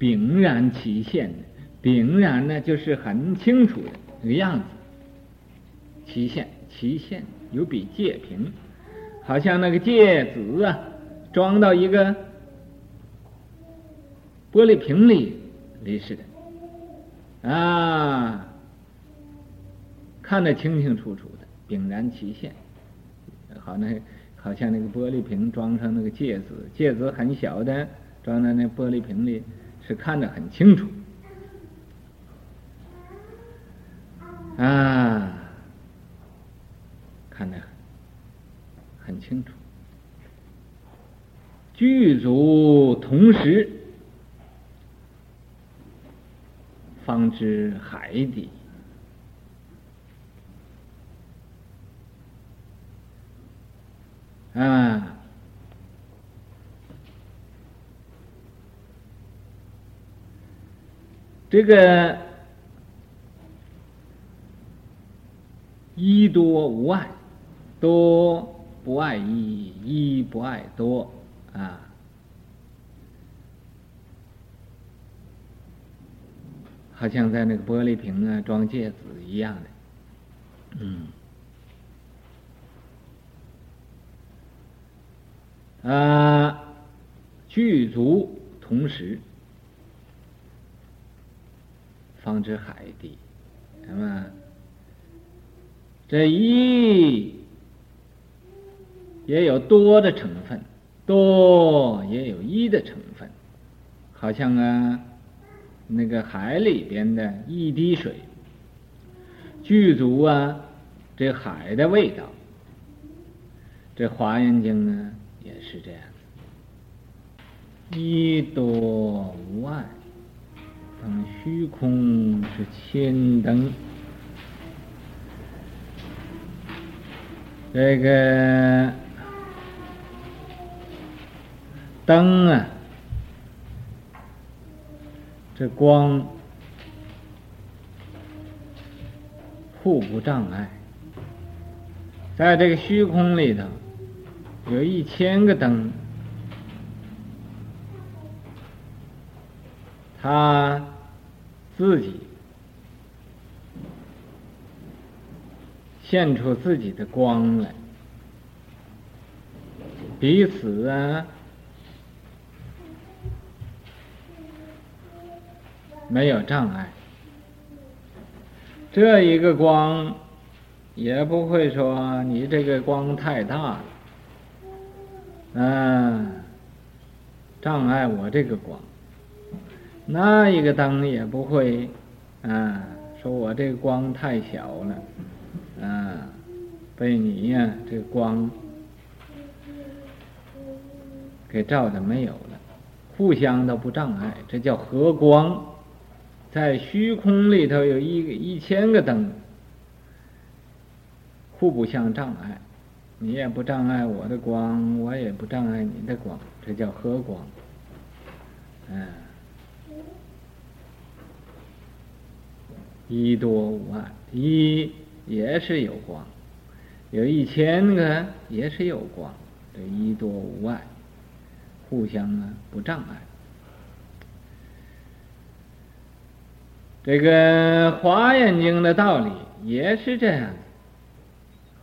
丙然其现，禀然呢就是很清楚的那个样子。其现，其现有比芥瓶，好像那个芥子啊，装到一个玻璃瓶里里似的，啊，看得清清楚楚的，丙然其现，好那好像那个玻璃瓶装上那个戒子，戒子很小的，装在那玻璃瓶里，是看得很清楚，啊。看得很很清楚，具足同时，方知海底。啊，这个一多无碍。多不爱一，一不爱多，啊，好像在那个玻璃瓶啊装芥子一样的，嗯，啊，具足同时，方知海底，那么这一。也有多的成分，多也有一的成分，好像啊，那个海里边的一滴水，具足啊，这海的味道。这《华严经》呢也是这样，一多无碍，虚空是千灯，这个。灯啊，这光互不障碍，在这个虚空里头，有一千个灯，它自己现出自己的光来，彼此啊。没有障碍，这一个光也不会说你这个光太大了，嗯，障碍我这个光。那一个灯也不会，啊，说我这个光太小了，啊，被你呀这光给照的没有了，互相都不障碍，这叫和光。在虚空里头有一一千个灯，互不相障碍，你也不障碍我的光，我也不障碍你的光，这叫和光。嗯，一多无碍，一也是有光，有一千个也是有光，这一多无碍，互相啊不障碍。这个《华严经》的道理也是这样，《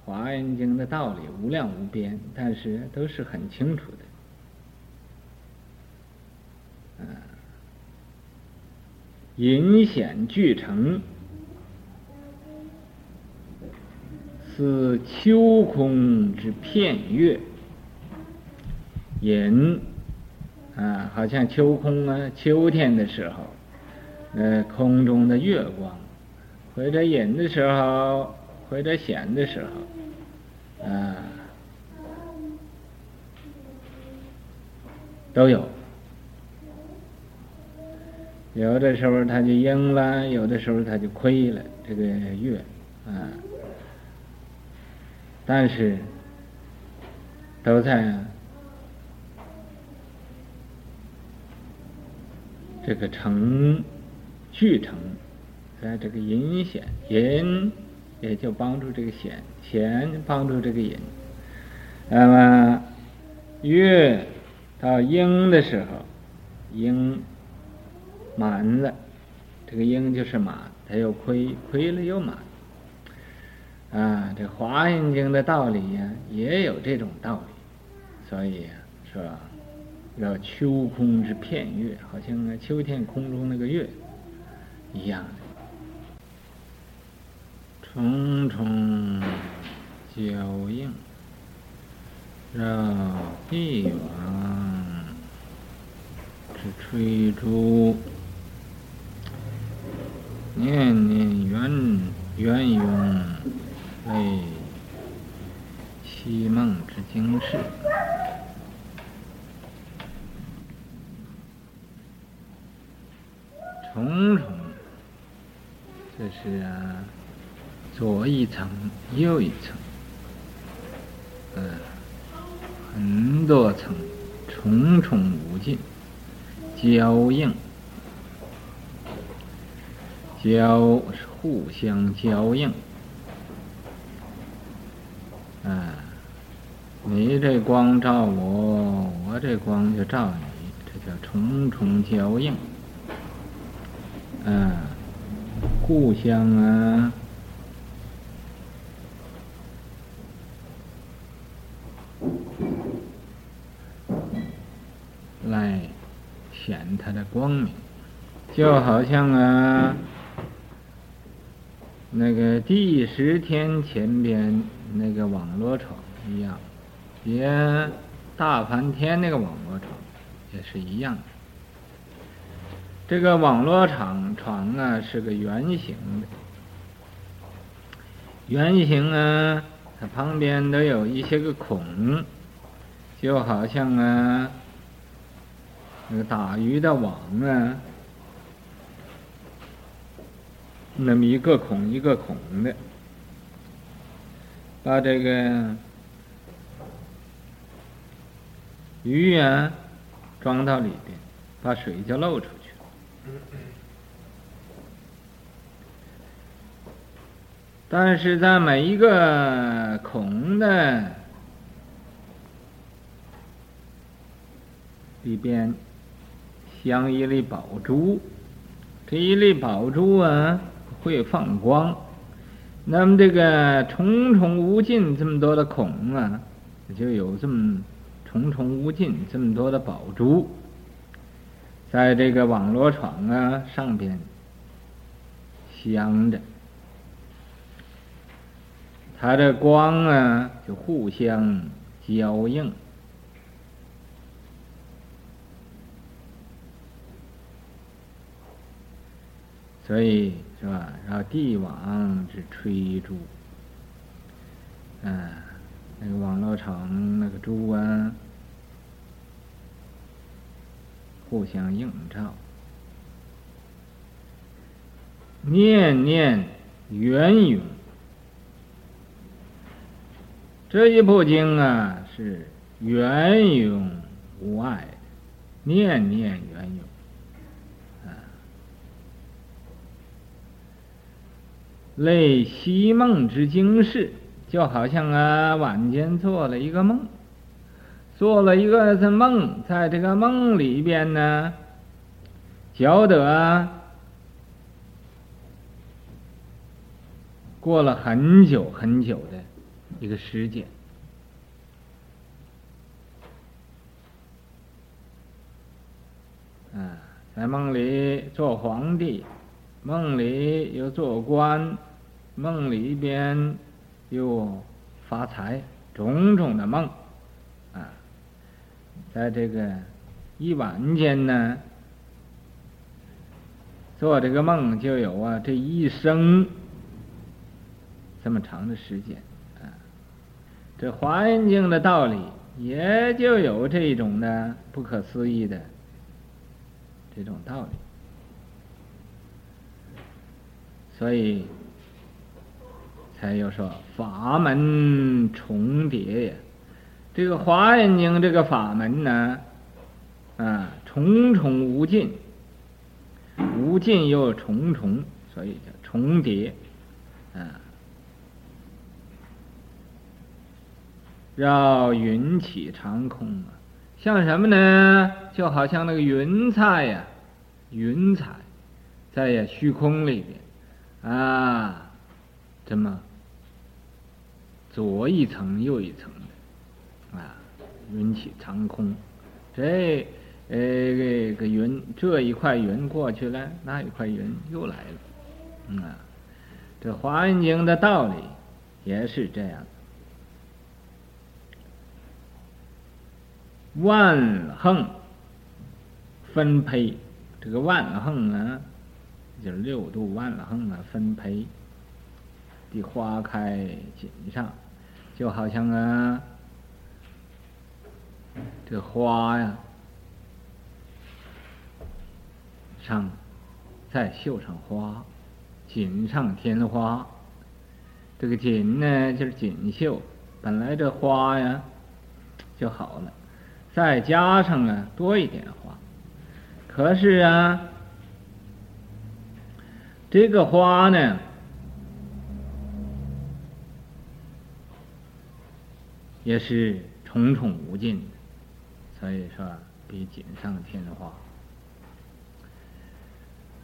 华严经》的道理无量无边，但是都是很清楚的。嗯，隐显俱成，似秋空之片月。隐啊，好像秋空啊，秋天的时候。呃，空中的月光，或者隐的时候，或者显的时候，啊，都有。有的时候它就阴了，有的时候它就亏了。这个月，啊，但是都在这个成。聚成，在这个隐显，隐也就帮助这个显，显帮助这个隐。那么月到阴的时候，阴满了，这个应就是满，它又亏，亏了又满。啊，这《华严经》的道理呀，也有这种道理，所以说，要秋空之片月，好像秋天空中那个月一样的。重重脚印，绕帝王之垂珠，念念缘缘涌。为西梦之经世，重重，这是啊，左一层，右一层，嗯，很多层，重重无尽，交映，交是互相交映。啊，你这光照我，我这光就照你，这叫重重交映。啊，互相啊，来显它的光明，就好像啊，那个第十天前边。那个网络床一样，也大梵天那个网络床也是一样的。这个网络床床啊是个圆形的，圆形啊，它旁边都有一些个孔，就好像啊那个打鱼的网啊，那么一个孔一个孔的。把这个鱼啊装到里边，把水就漏出去了。但是在每一个孔的里边镶一粒宝珠，这一粒宝珠啊会放光。那么这个重重无尽这么多的孔啊，就有这么重重无尽这么多的宝珠，在这个网罗床啊上边镶着，它的光啊就互相交映，所以。是吧？然后帝王之吹珠，嗯，那个网罗床那个珠啊，互相映照，念念缘涌。这一部经啊，是缘涌无碍，念念缘涌。类西梦之惊世，就好像啊，晚间做了一个梦，做了一个这梦，在这个梦里边呢，觉得，过了很久很久的一个时间，啊，在梦里做皇帝，梦里又做官。梦里边又发财，种种的梦啊，在这个一晚间呢，做这个梦就有啊，这一生这么长的时间啊，这《华严经》的道理也就有这种的不可思议的这种道理，所以。才又说法门重叠呀，这个《华严经》这个法门呢，啊，重重无尽，无尽又重重，所以叫重叠，啊，绕云起长空啊，像什么呢？就好像那个云彩呀，云彩在呀虚空里边。啊，怎么左一层右一层的啊，云起长空，这呃这个云这一块云过去了，那一块云又来了，嗯啊，这《华严经》的道理也是这样。万横分配，这个万横啊，就是六度万横啊，分配的花开锦上，就好像啊，这花呀，上再绣上花，锦上添花。这个锦呢，就是锦绣，本来这花呀就好了。再加上啊，多一点花，可是啊，这个花呢，也是重重无尽，所以说比锦上添花。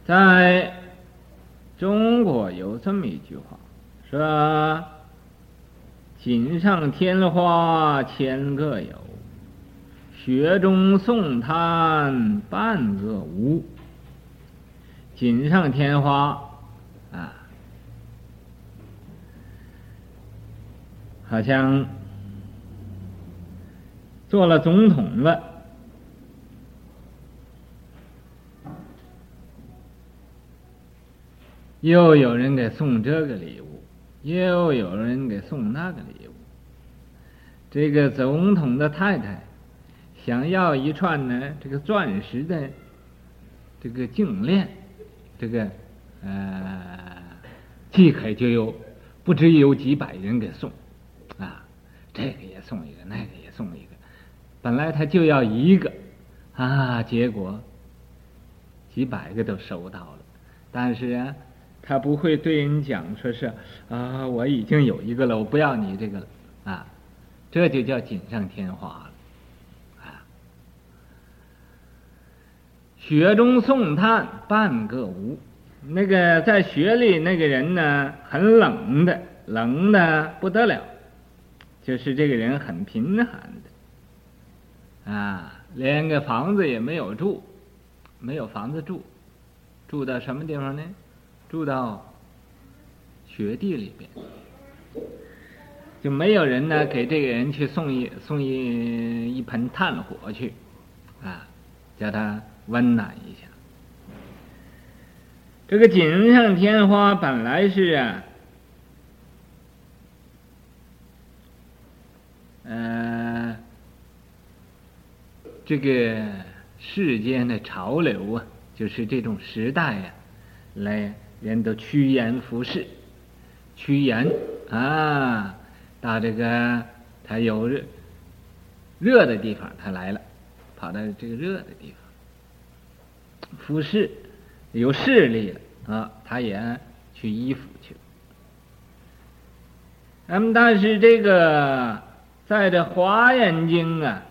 在中国有这么一句话，说“锦上添花千个有”。雪中送炭半个无，锦上添花啊，好像做了总统了，又有人给送这个礼物，又有人给送那个礼物，这个总统的太太。想要一串呢，这个钻石的这个颈链，这个呃，即可就有不知有几百人给送，啊，这个也送一个，那个也送一个，本来他就要一个，啊，结果几百个都收到了，但是啊，他不会对人讲说是啊，我已经有一个了，我不要你这个了，啊，这就叫锦上添花了。雪中送炭半个无，那个在雪里那个人呢，很冷的，冷的不得了，就是这个人很贫寒的，啊，连个房子也没有住，没有房子住，住到什么地方呢？住到雪地里边，就没有人呢给这个人去送一送一一盆炭火去，啊，叫他。温暖一下，这个锦上添花本来是啊，呃，这个世间的潮流啊，就是这种时代呀、啊，来人都趋炎附势，趋炎啊，到这个他有热热的地方，他来了，跑到这个热的地方。服饰有势力了啊，他也去依附去了。那么，但是这个在这《华严经》啊，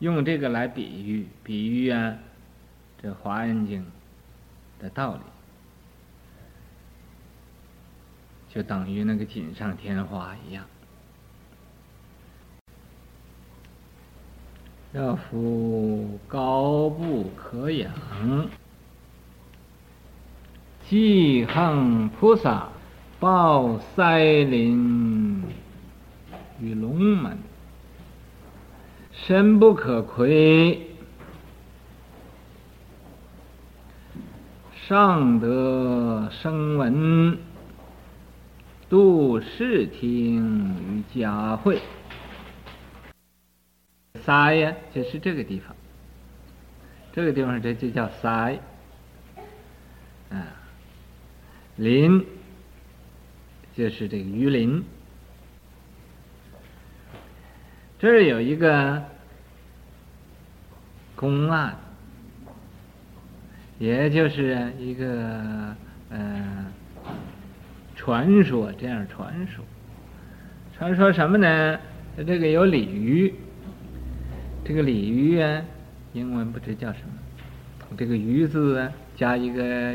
用这个来比喻比喻啊，这《华严经》的道理，就等于那个锦上添花一样。要夫高不可仰，济行菩萨报塞林与龙门，深不可窥，上得声闻，度视听于佳慧。塞呀，就是这个地方。这个地方这就叫塞。啊，林就是这个鱼林。这儿有一个公案，也就是一个呃传说，这样传说。传说什么呢？这个有鲤鱼。这个鲤鱼啊，英文不知叫什么这个鱼字啊，加一个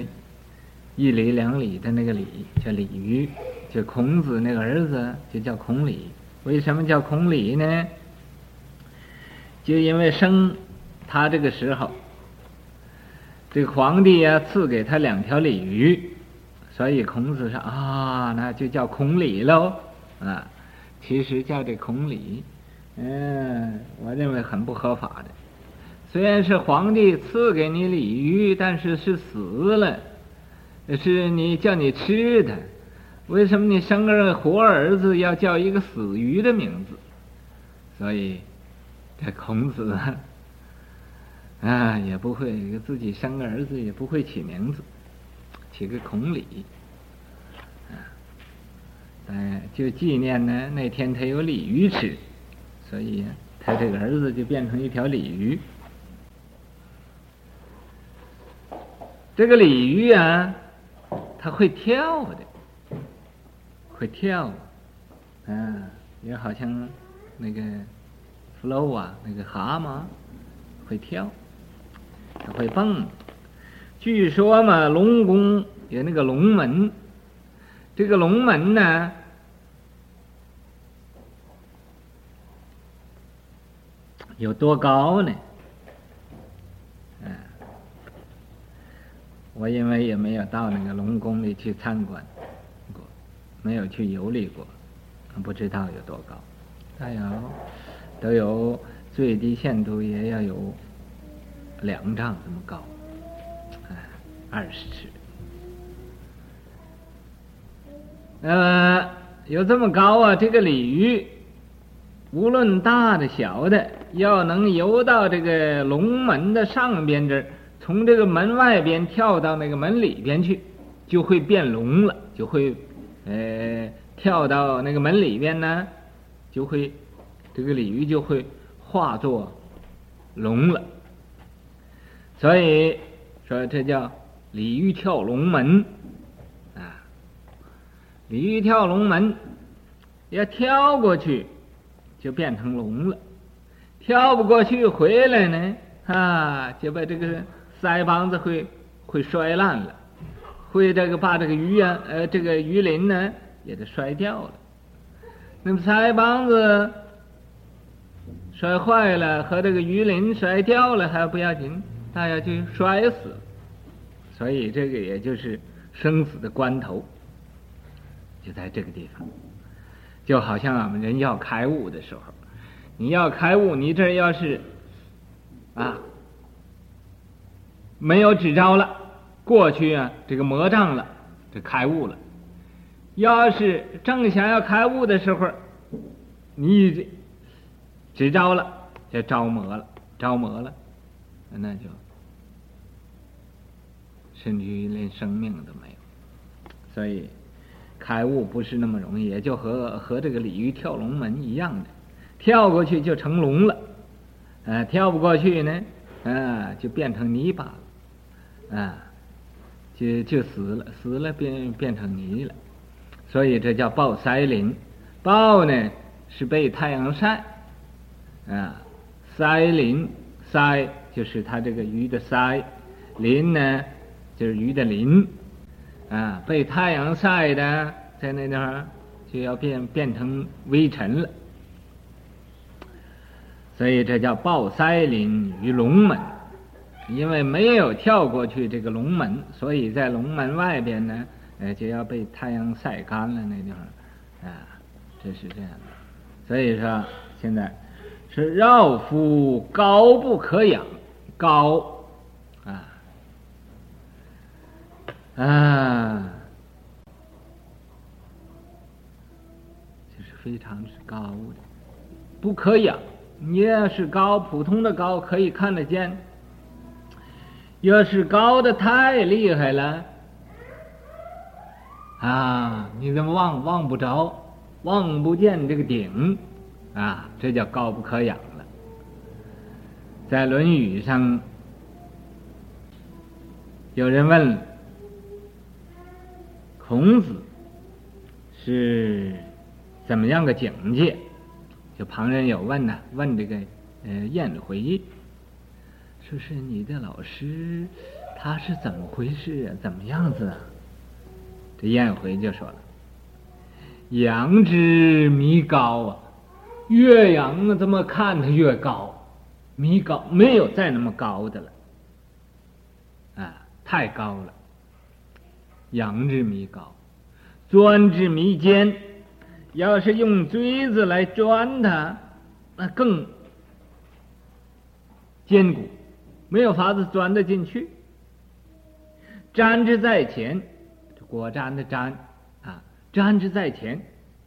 一里两里的那个里，叫鲤鱼。就孔子那个儿子就叫孔鲤。为什么叫孔鲤呢？就因为生他这个时候，这个皇帝呀、赐给他两条鲤鱼，所以孔子说啊，那就叫孔鲤喽啊。其实叫这孔鲤，嗯，我认为很不合法的。虽然是皇帝赐给你鲤鱼，但是是死了，是你叫你吃的。为什么你生个活儿子要叫一个死鱼的名字？所以。这孔子啊，啊也不会自己生个儿子，也不会起名字，起个孔鲤，哎，就纪念呢那天他有鲤鱼吃，所以他这个儿子就变成一条鲤鱼。这个鲤鱼啊，它会跳的，会跳，啊，也好像那个。flow 啊，那个蛤蟆会跳，它会蹦。据说嘛，龙宫有那个龙门，这个龙门呢，有多高呢？嗯，我因为也没有到那个龙宫里去参观，没有去游历过，不知道有多高。哎呀！都有最低限度也要有两丈这么高，哎，二十尺。那么有这么高啊，这个鲤鱼无论大的小的，要能游到这个龙门的上边这儿，从这个门外边跳到那个门里边去，就会变龙了，就会呃跳到那个门里边呢，就会。这个鲤鱼就会化作龙了，所以说这叫鲤鱼跳龙门啊！鲤鱼跳龙门，要跳过去就变成龙了，跳不过去回来呢啊，就把这个腮帮子会会摔烂了，会这个把这个鱼啊呃这个鱼鳞呢也都摔掉了，那么腮帮子。摔坏了和这个鱼鳞摔掉了还不要紧，他要就摔死，所以这个也就是生死的关头，就在这个地方，就好像我们人要开悟的时候，你要开悟，你这要是啊没有支招了，过去啊这个魔障了，这开悟了，要是正想要开悟的时候，你。只招了，就招魔了，招魔了，那就甚至于连生命都没有。所以开悟不是那么容易，也就和和这个鲤鱼跳龙门一样的，跳过去就成龙了，啊，跳不过去呢，啊，就变成泥巴了，啊，就就死了，死了变变成泥了。所以这叫抱腮鳞，抱呢是被太阳晒。啊，腮鳞，腮就是它这个鱼的腮，鳞呢就是鱼的鳞，啊，被太阳晒的在那地方就要变变成微尘了，所以这叫抱腮鳞鱼龙门，因为没有跳过去这个龙门，所以在龙门外边呢，呃，就要被太阳晒干了那地方，啊，这是这样的，所以说现在。是绕夫高不可仰，高啊啊，就是非常之高的，不可仰。你要是高，普通的高可以看得见；要是高的太厉害了，啊，你怎么望望不着，望不见这个顶。啊，这叫高不可仰了。在《论语》上，有人问孔子是怎么样个境界？就旁人有问呢，问这个呃颜回，说是你的老师，他是怎么回事啊？怎么样子啊？这燕回就说了：“羊之弥高啊，越仰啊，这么看他越高？弥高没有再那么高的了，啊，太高了。羊之弥高，钻之弥坚，要是用锥子来钻它，那更坚固，没有法子钻得进去。粘之在前。”果粘的粘啊，粘之在前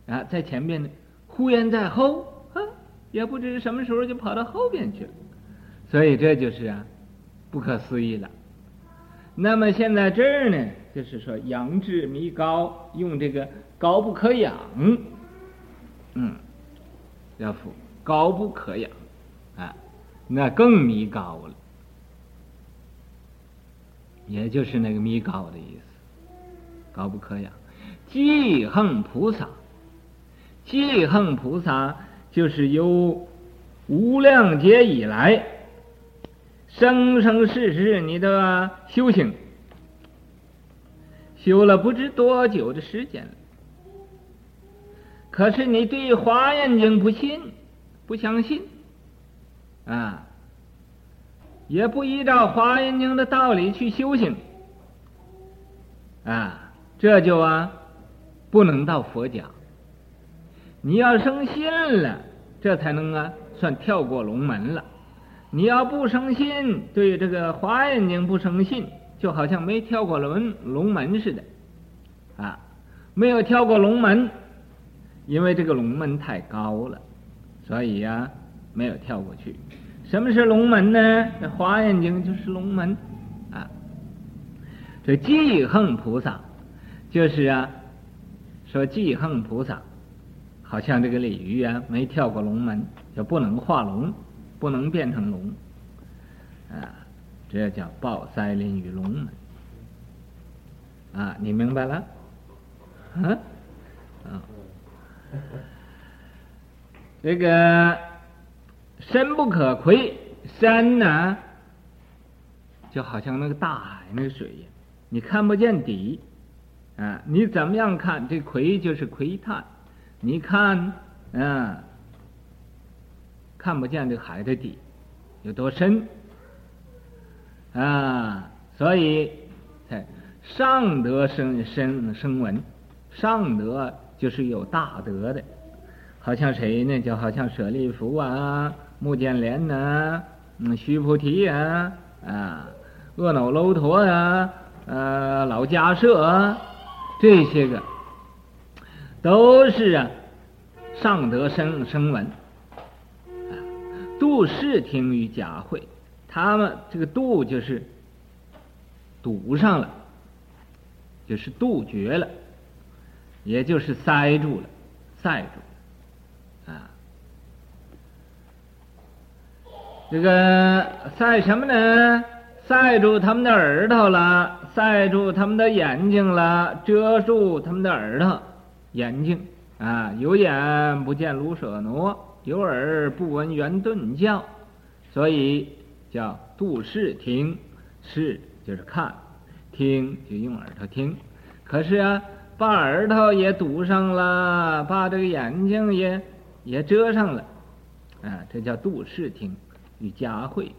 啊，在前边呢，忽然在后啊，也不知什么时候就跑到后边去了，所以这就是啊，不可思议了。那么现在这儿呢，就是说仰之弥高，用这个高不可仰，嗯，要复高不可仰啊，那更弥高了，也就是那个弥高的意思。高不可仰，记恨菩萨，记恨菩萨就是由无量劫以来，生生世世你的修行，修了不知多久的时间了。可是你对《华严经》不信，不相信，啊，也不依照《华严经》的道理去修行，啊。这就啊，不能到佛家。你要生信了，这才能啊算跳过龙门了。你要不生信，对这个华严经不生信，就好像没跳过龙龙门似的，啊，没有跳过龙门，因为这个龙门太高了，所以呀、啊、没有跳过去。什么是龙门呢？这华严经就是龙门啊。这记横菩萨。就是啊，说记横菩萨，好像这个鲤鱼啊，没跳过龙门，就不能化龙，不能变成龙，啊，这叫抱腮林于龙门，啊，你明白了？啊，啊，这个深不可窥，深呢，就好像那个大海那个水，你看不见底。啊，你怎么样看？这窥就是窥探，你看，啊，看不见这海的底有多深啊，所以上德生生生闻，上德就是有大德的，好像谁呢？就好像舍利弗啊、穆建连呐、嗯、须菩提啊、啊、恶耨楼陀啊、呃、老迦舍啊。这些个都是啊，上德生生闻，啊，度视听于假会，他们这个度就是堵上了，就是杜绝了，也就是塞住了，塞住，这个塞什么呢？塞住他们的耳朵了，塞住他们的眼睛了，遮住他们的耳朵、眼睛啊！有眼不见卢舍挪，有耳不闻圆顿教，所以叫度视听，视就是看，听就用耳朵听。可是啊，把耳朵也堵上了，把这个眼睛也也遮上了，啊，这叫度视听与佳慧，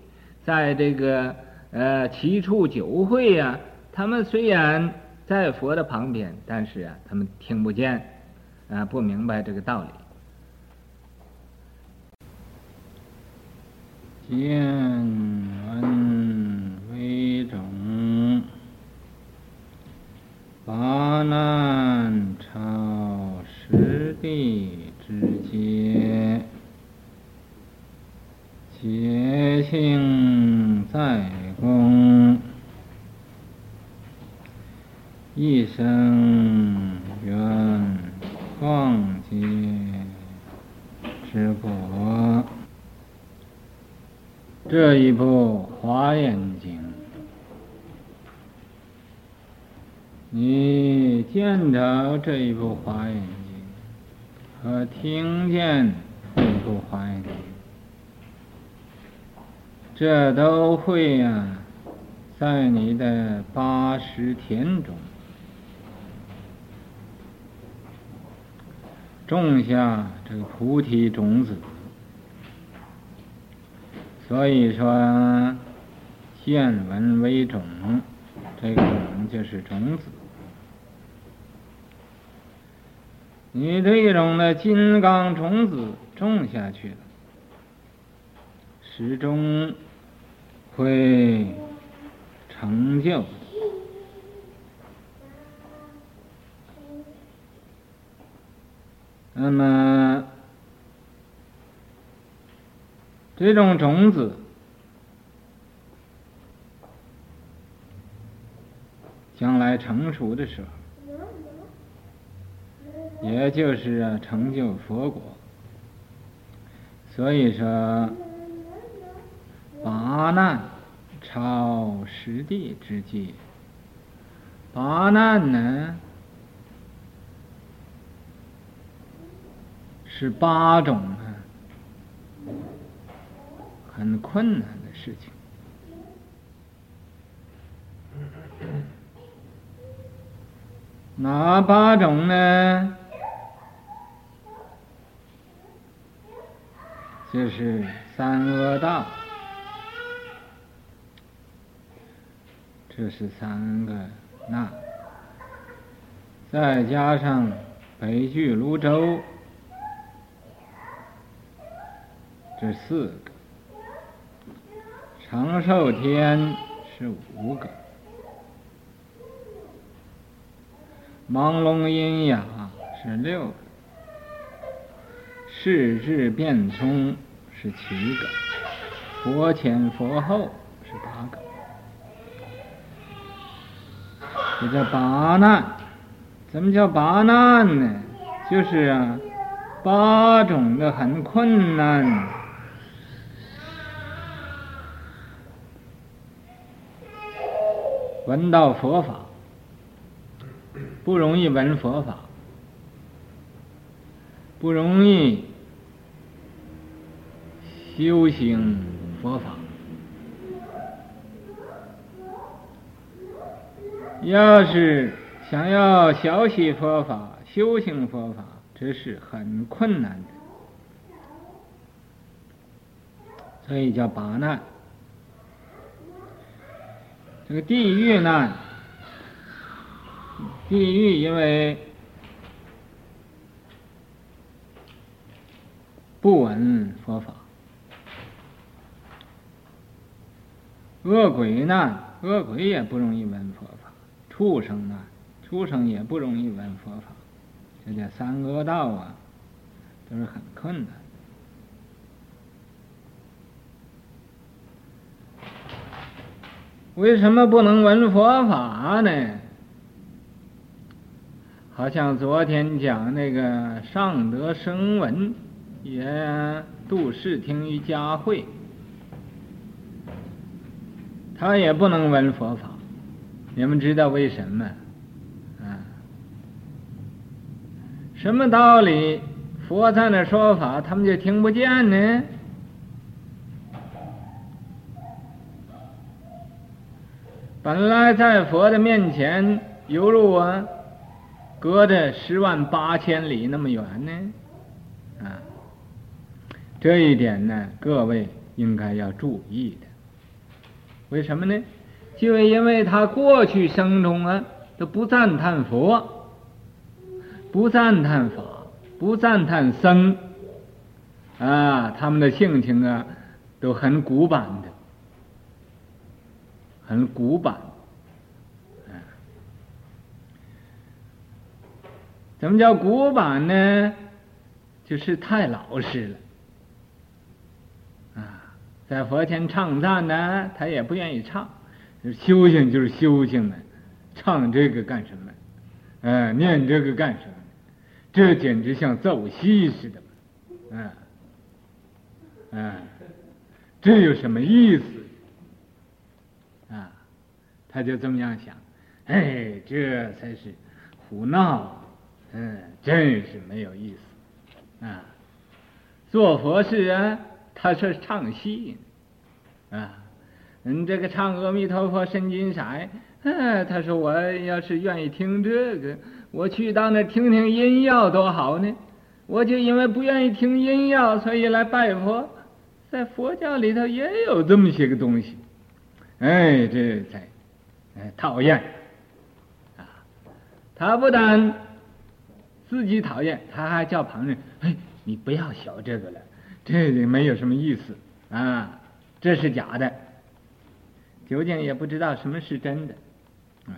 在这个。呃，七处九会呀、啊，他们虽然在佛的旁边，但是啊，他们听不见，啊，不明白这个道理。见闻为种，八难超十地之劫，劫性在。公一生缘旷劫之国，这一部《华严经》，你见着这一部《华严经》和听见这一部《华严经》。这都会呀、啊，在你的八十田中种下这个菩提种子。所以说，见闻为种，这个种就是种子。你这种的金刚种子种下去了，始终会成就。那么，这种种子将来成熟的时候。也就是，成就佛果。所以说，八难超十地之际，八难呢是八种啊很困难的事情。哪八种呢？就是三恶道，这是三个那，再加上北俱芦洲，这四个，长寿天是五个，盲聋喑哑是六个。世智辩聪是七个，佛前佛后是八个，这叫八难。怎么叫八难呢？就是啊，八种的很困难，闻到佛法不容易闻佛法，不容易。修行佛法，要是想要学习佛法、修行佛法，这是很困难的，所以叫八难。这个地狱难，地狱因为不闻佛法。恶鬼难，恶鬼也不容易闻佛法；畜生啊，畜生也不容易闻佛法。这叫三恶道啊，都是很困难。为什么不能闻佛法呢？好像昨天讲那个上德声闻，也度世听于家会。他也不能闻佛法，你们知道为什么？啊，什么道理？佛在那说法，他们就听不见呢？本来在佛的面前，犹如我，隔着十万八千里那么远呢，啊，这一点呢，各位应该要注意的。为什么呢？就因为他过去生中啊，都不赞叹佛，不赞叹法，不赞叹僧，啊，他们的性情啊，都很古板的，很古板。怎么叫古板呢？就是太老实了。啊在佛前唱赞呢，他也不愿意唱。修行就是修行嘛，唱这个干什么？呃，念这个干什么？这简直像奏戏似的嘛！嗯，嗯，这有什么意思？啊，他就这么样想。哎，这才是胡闹。嗯，真是没有意思。啊，做佛事啊。他说唱戏，啊，嗯，这个唱阿弥陀佛神经骰，啊，他说我要是愿意听这个，我去到那听听音乐多好呢。我就因为不愿意听音乐，所以来拜佛。在佛教里头也有这么些个东西，哎，这才哎讨厌啊！他不但自己讨厌，他还叫旁人：“哎，你不要学这个了，这个没有什么意思啊，这是假的。”究竟也不知道什么是真的，啊！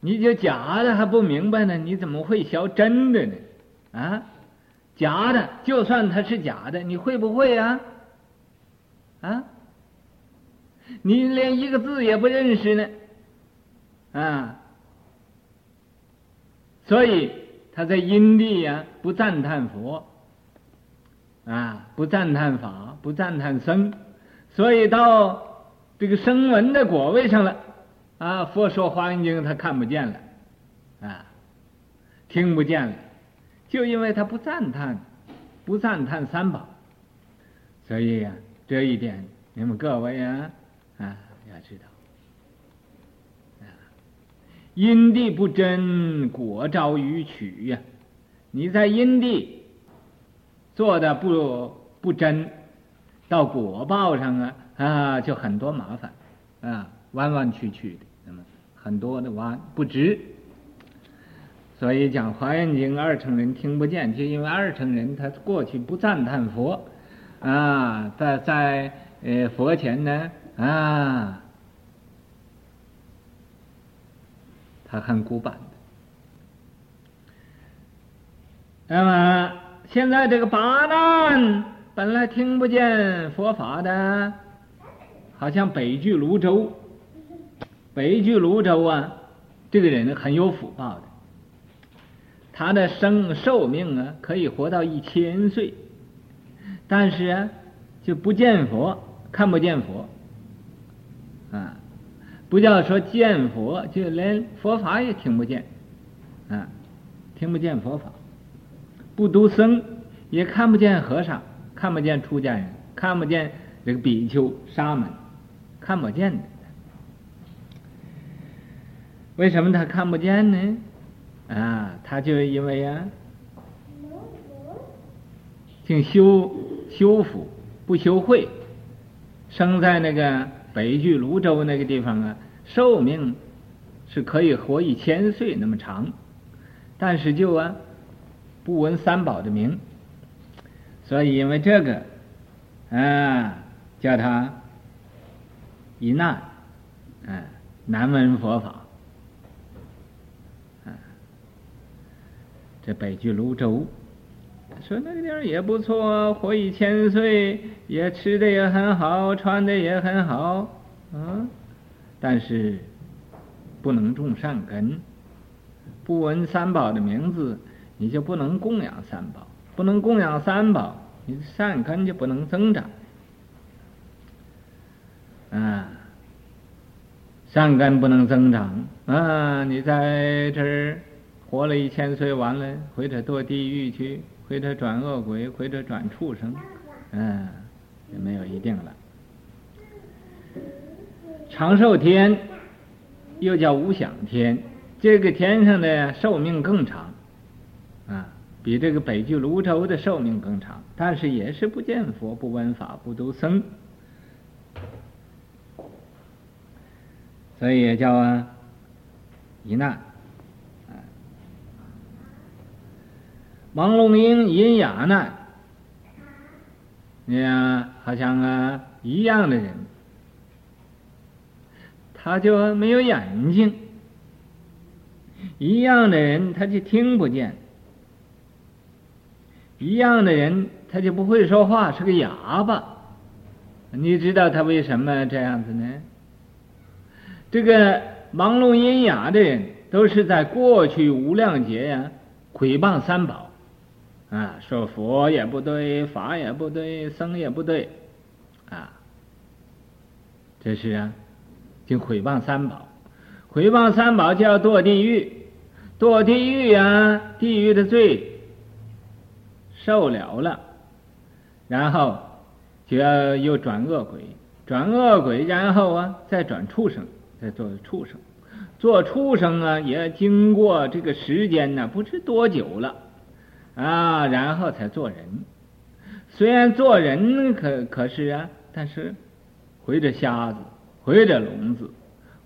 你就假的还不明白呢，你怎么会学真的呢？啊？假的，就算它是假的，你会不会啊？啊？你连一个字也不认识呢，啊？所以他在因地呀，不赞叹佛，啊，不赞叹法，不赞叹僧，所以到这个声闻的果位上了，啊，佛说华严经他看不见了，啊，听不见了。就因为他不赞叹，不赞叹三宝，所以呀、啊，这一点你们各位啊啊要知道啊，因地不真，果招逾曲呀。你在因地做的不不真，到果报上啊啊就很多麻烦啊，弯弯曲曲的，那么很多的弯不直。所以讲《华严经》，二乘人听不见，就因为二乘人他过去不赞叹佛，啊，在在呃佛前呢啊，他很古板的。那么现在这个八难本来听不见佛法的，好像北俱芦洲，北俱芦洲啊，这个人很有福报的。他的生寿命啊，可以活到一千岁，但是啊，就不见佛，看不见佛，啊，不叫说见佛，就连佛法也听不见，啊，听不见佛法，不读僧，也看不见和尚，看不见出家人，看不见这个比丘、沙门，看不见的。为什么他看不见呢？啊，他就是因为、啊，净修修福不修慧，生在那个北俱芦洲那个地方啊，寿命是可以活一千岁那么长，但是就啊不闻三宝的名，所以因为这个啊叫他一难，啊难闻佛法。这北俱芦洲，说那个地儿也不错，活一千岁，也吃的也很好，穿的也很好，啊，但是不能种善根，不闻三宝的名字，你就不能供养三宝，不能供养三宝，你的善根就不能增长，啊，善根不能增长，啊，你在这儿。活了一千岁，完了，或者堕地狱去，或者转恶鬼，或者转畜生，嗯，也没有一定了。长寿天又叫无想天，这个天上的寿命更长，比这个北俱芦洲的寿命更长，但是也是不见佛、不闻法、不读僧，所以也叫啊，一难。盲聋喑瘖哑难，你看好像啊一样的人，他就没有眼睛；一样的人，他就听不见；一样的人，他就不会说话，是个哑巴。你知道他为什么这样子呢？这个盲聋喑哑的人，都是在过去无量劫呀，毁谤三宝。啊，说佛也不对，法也不对，僧也不对，啊，这是啊，就毁谤三宝，毁谤三宝就要堕地狱，堕地狱呀、啊，地狱的罪受了了，然后就要又转恶鬼，转恶鬼，然后啊再转畜生，再做畜生，做畜生啊也经过这个时间呢，不知多久了。啊，然后才做人。虽然做人可可是啊，但是回着瞎子，回着聋子，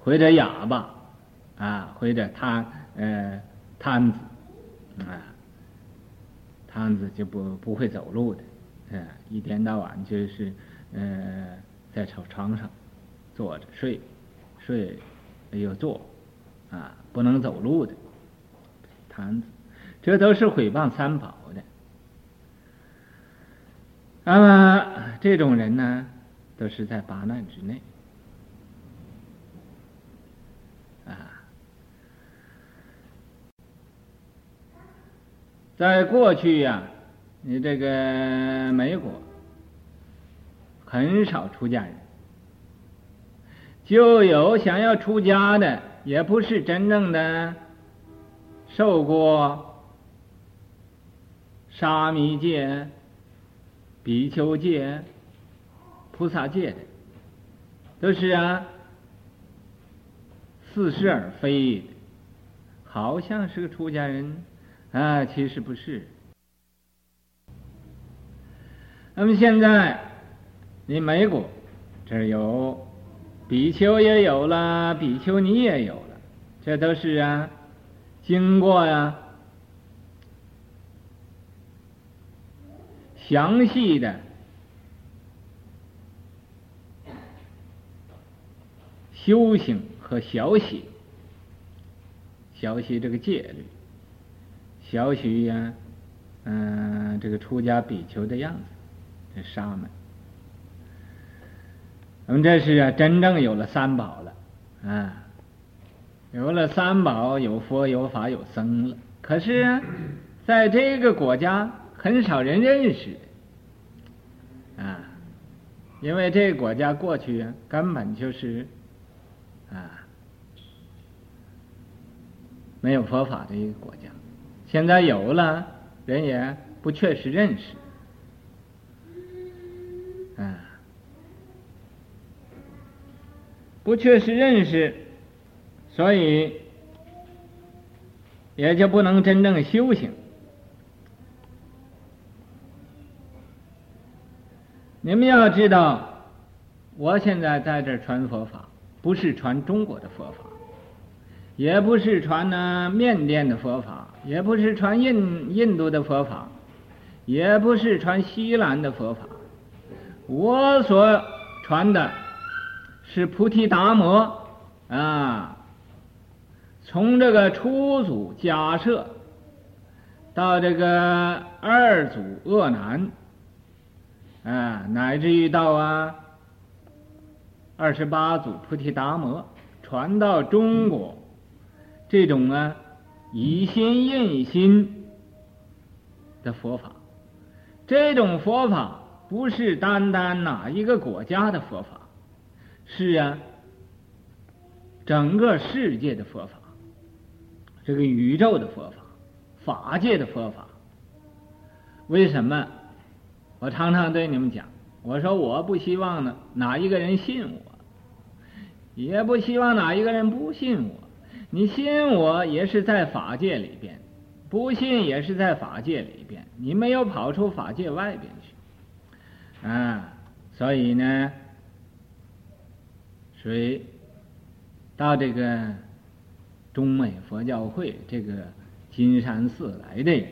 回着哑巴，啊，回着瘫呃瘫子，啊，瘫子就不不会走路的。嗯，一天到晚就是，呃，在床床上坐着睡，睡又坐，啊，不能走路的瘫子，这都是毁谤三宝的。那么这种人呢，都是在八难之内，在过去呀、你这个美国很少出家人，就有想要出家的，也不是真正的受过沙弥戒、比丘戒、菩萨戒的，都是啊似是而非，好像是个出家人。啊，其实不是。那么现在，你美国这儿有比丘也有了，比丘尼也有了，这都是啊，经过呀、啊、详细的修行和小习，小习这个戒律，小许呀，嗯，这个出家比丘的样子。这沙门，我们这是啊，真正有了三宝了啊，有了三宝，有佛有法有僧了。可是啊，在这个国家很少人认识啊，因为这个国家过去啊，根本就是啊，没有佛法的一个国家，现在有了，人也不确实认识。啊，不确实认识，所以也就不能真正修行。你们要知道，我现在在这传佛法，不是传中国的佛法，也不是传呢缅甸的佛法，也不是传印印度的佛法，也不是传西兰的佛法。我所传的是菩提达摩啊，从这个初祖迦叶到这个二祖恶难啊，乃至于到啊二十八祖菩提达摩，传到中国这种啊以心印心的佛法，这种佛法。不是单单哪一个国家的佛法，是啊，整个世界的佛法，这个宇宙的佛法，法界的佛法。为什么？我常常对你们讲，我说我不希望呢哪一个人信我，也不希望哪一个人不信我。你信我也是在法界里边，不信也是在法界里边，你没有跑出法界外边去。啊，所以呢，谁到这个中美佛教会这个金山寺来的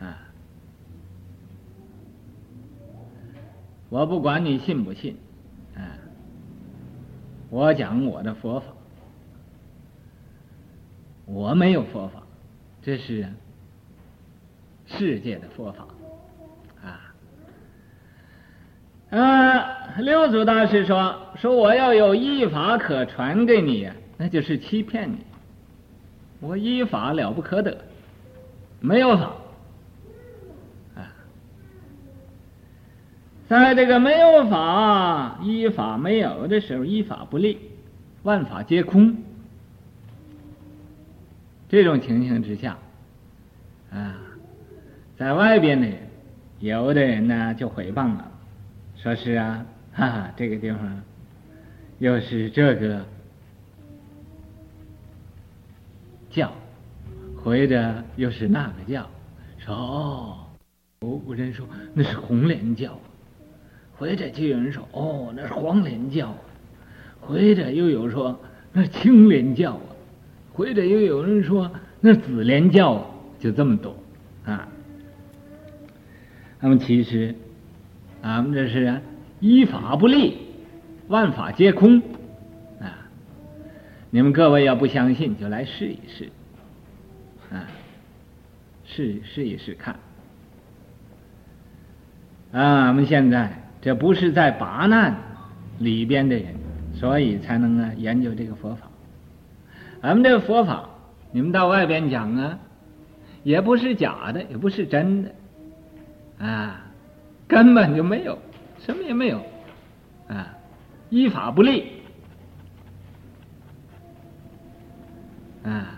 啊，我不管你信不信，啊，我讲我的佛法，我没有佛法，这是世界的佛法。啊，啊六祖大师说：“说我要有一法可传给你，那就是欺骗你。我一法了不可得，没有法。啊，在这个没有法、依法没有的时候，依法不立，万法皆空。这种情形之下，啊，在外边呢，有的人呢就毁谤了。”说是啊，哈哈，这个地方又是这个教，回着又是那个教，说哦，有人说那是红莲教，回着就有人说哦，那是黄莲教，回着又有说那是青莲教啊，回着又有人说那是紫莲教，就这么多啊。那么其实。俺们这是依法不立，万法皆空啊！你们各位要不相信，就来试一试啊！试试一试看啊！俺们现在这不是在八难里边的人，所以才能啊研究这个佛法。俺们这佛法，你们到外边讲啊，也不是假的，也不是真的啊。根本就没有，什么也没有，啊，依法不立，啊，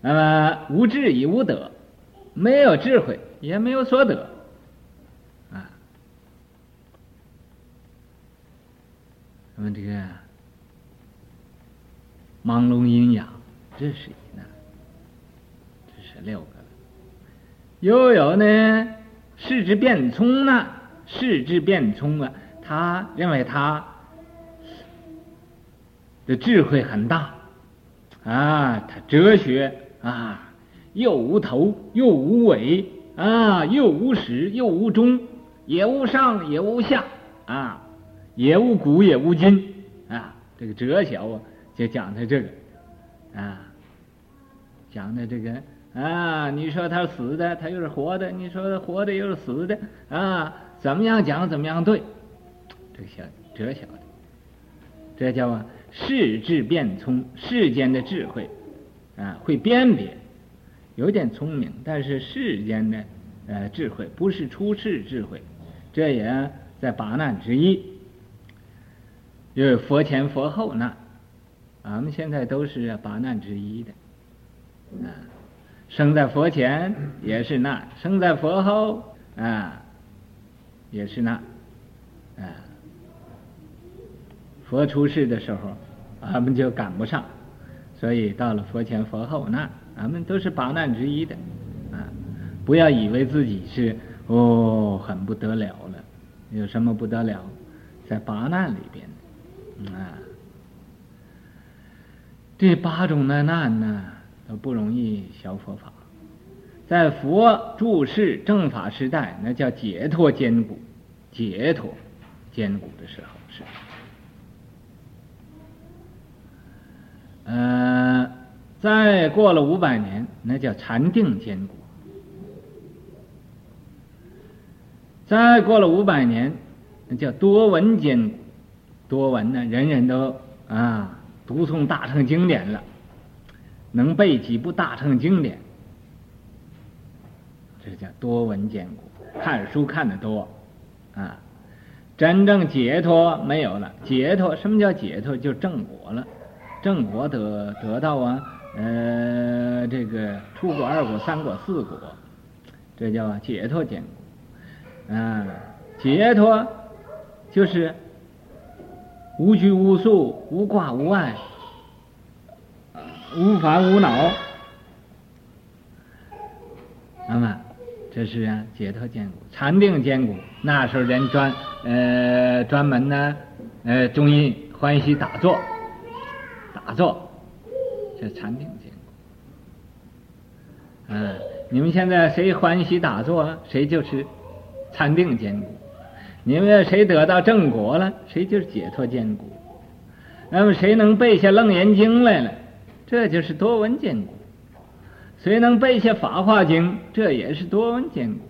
那么无智亦无得，没有智慧也没有所得，啊，那么这个盲聋阴阳，这是。六个了，又有呢，视之辩聪呢，视之辩聪啊，他认为他的智慧很大啊，他哲学啊，又无头又无尾啊，又无始又无终，也无上也无下啊，也无古也无今啊，这个哲学啊，就讲的这个啊，讲的这个。啊，你说他死的，他又是活的；你说他活的又是死的，啊，怎么样讲怎么样对，这个小哲小的，这叫啊世智辩聪，世间的智慧，啊，会辨别，有点聪明，但是世间的呃智慧不是出世智慧，这也在八难之一，因为佛前佛后难，俺们现在都是八难之一的，啊。生在佛前也是难，生在佛后啊也是难，啊，佛出世的时候，俺们就赶不上，所以到了佛前佛后难，俺们都是八难之一的，啊，不要以为自己是哦很不得了了，有什么不得了，在八难里边，啊，这八种的难呢。都不容易学佛法，在佛住世正法时代，那叫解脱坚固，解脱坚固的时候是。呃，再过了五百年，那叫禅定坚固。再过了五百年，那叫多闻坚固，多闻呢，人人都啊读诵大乘经典了。能背几部大乘经典，这叫多闻坚固，看书看得多，啊，真正解脱没有了。解脱什么叫解脱？就正果了，正果得得到啊，呃，这个初果、二果、三果、四果，这叫解脱坚固。啊，解脱就是无拘无束、无挂无碍。无烦无恼，那么这是啊解脱坚固，禅定坚固。那时候人专呃专门呢呃中意欢喜打坐，打坐这禅定坚固。嗯，你们现在谁欢喜打坐，谁就是禅定坚固。你们谁得到正果了，谁就是解脱坚固。那么谁能背下楞严经来了？这就是多闻坚固，谁能背下《法华经》，这也是多闻坚固，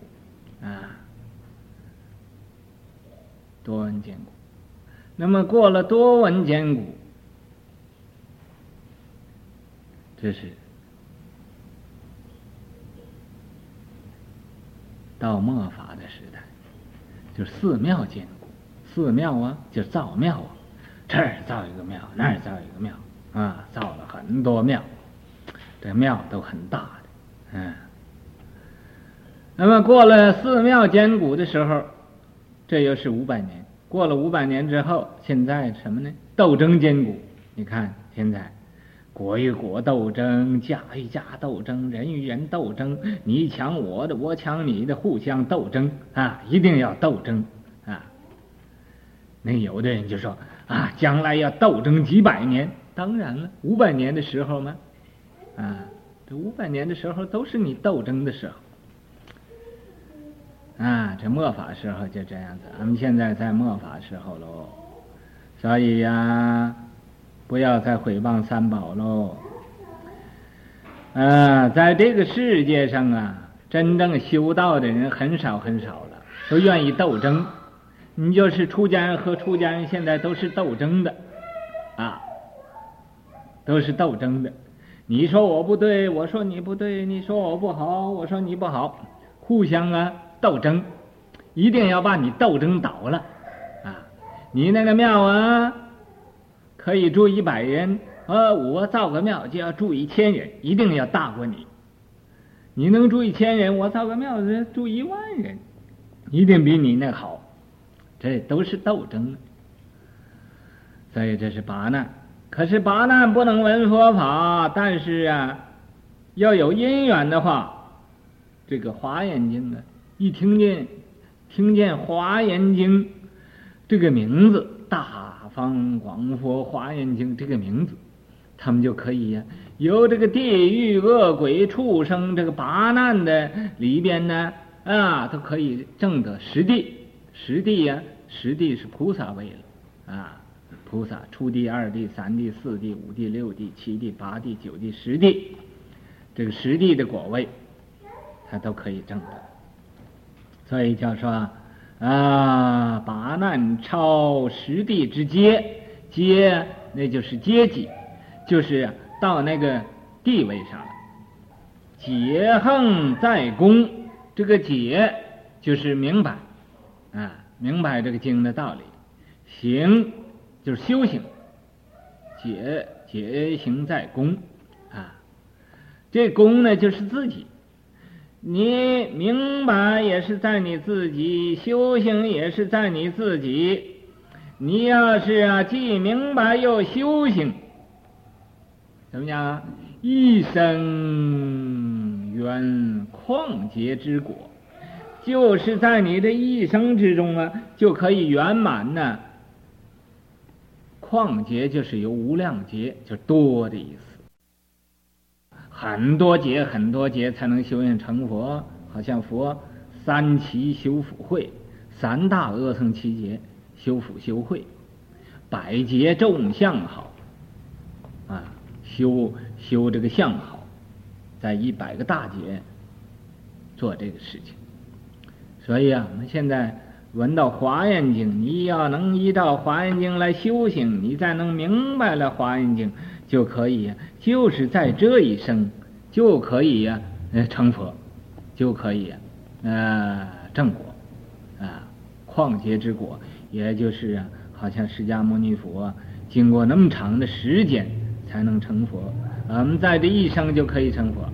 啊，多闻坚固。那么过了多闻坚固，这是到末法的时，就是寺庙坚固，寺庙啊，就是造庙啊，这儿造一个庙，那儿造一个庙。啊，造了很多庙，这庙都很大的，嗯，那么过了寺庙坚固的时候，这又是五百年。过了五百年之后，现在什么呢？斗争坚固。你看现在，国与国斗争，家与家斗争，人与人斗争，你抢我的，我抢你的，互相斗争啊！一定要斗争啊！那有的人就说啊，将来要斗争几百年。当然了，五百年的时候嘛，啊，这五百年的时候都是你斗争的时候。啊，这末法时候就这样子，俺们现在在末法时候喽，所以呀，不要再毁谤三宝喽。啊，在这个世界上啊，真正修道的人很少很少了，都愿意斗争。你就是出家人和出家人，现在都是斗争的，啊，都是斗争的。你说我不对，我说你不对；你说我不好，我说你不好，互相啊。斗争，一定要把你斗争倒了，啊！你那个庙啊，可以住一百人，呃，我造个庙就要住一千人，一定要大过你。你能住一千人，我造个庙住一万人，一定比你那好。这都是斗争，所以这是八难。可是八难不能闻佛法，但是啊，要有因缘的话，这个华严经啊。一听见，听见《华严经》这个名字，《大方广佛华严经》这个名字，他们就可以呀、由这个地狱恶鬼畜生这个八难的里边呢，啊，都可以证得十地。十地呀、啊，十地是菩萨位了，啊，菩萨初地、二地、三地、四地、五地、六地、七地、八地、九地、十地，这个十地的果位，他都可以证得。所以叫说啊，八难超十地之阶，阶那就是阶级，就是到那个地位上了。解横在公，这个解就是明白啊，明白这个经的道理。行就是修行，解解行在公啊，这公呢就是自己。你明白也是在你自己，修行也是在你自己。你要是啊，既明白又修行，怎么样？一生圆旷劫之果，就是在你这一生之中啊，就可以圆满呢。旷劫就是由无量劫，就多的意思。很多劫很多劫才能修行成佛，好像佛三期修福慧，三大阿僧只劫修福修慧，百劫众相好，啊，修修这个相好，在一百个大劫做这个事情。所以啊，我们现在闻到华严经，你要能依照华严经来修行，你再能明白了华严经。就可以，就是在这一生就可以呀，呃，成佛，就可以，呃，正果，啊，旷劫之果，也就是啊，好像释迦牟尼佛经过那么长的时间才能成佛，我们在这一生就可以成佛。